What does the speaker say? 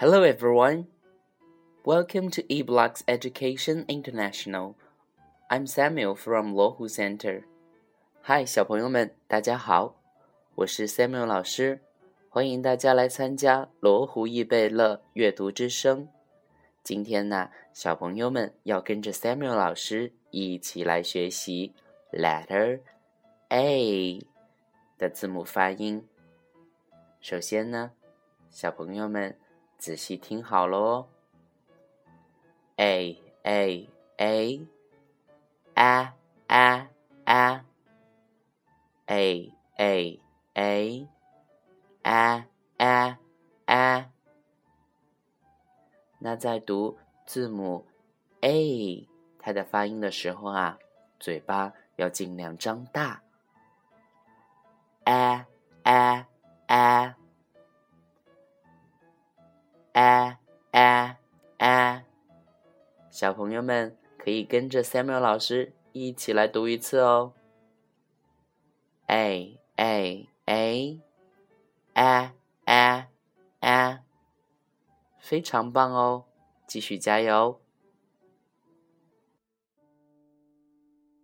Hello everyone. Welcome to eBlocks Education International. I'm Samuel from Lohu Center. Hi，小朋友们，大家好，我是 Samuel 老师，欢迎大家来参加罗湖易贝乐阅读之声。今天呢，小朋友们要跟着 Samuel 老师一起来学习 Letter A 的字母发音。首先呢，小朋友们仔细听好了哦。A A A A A A A A A A A A。那在读字母 A 它的发音的时候啊，嘴巴要尽量张大。A A A A A A，小朋友们可以跟着 Samuel 老师一起来读一次哦。A A A A A A，非常棒哦！继续加油。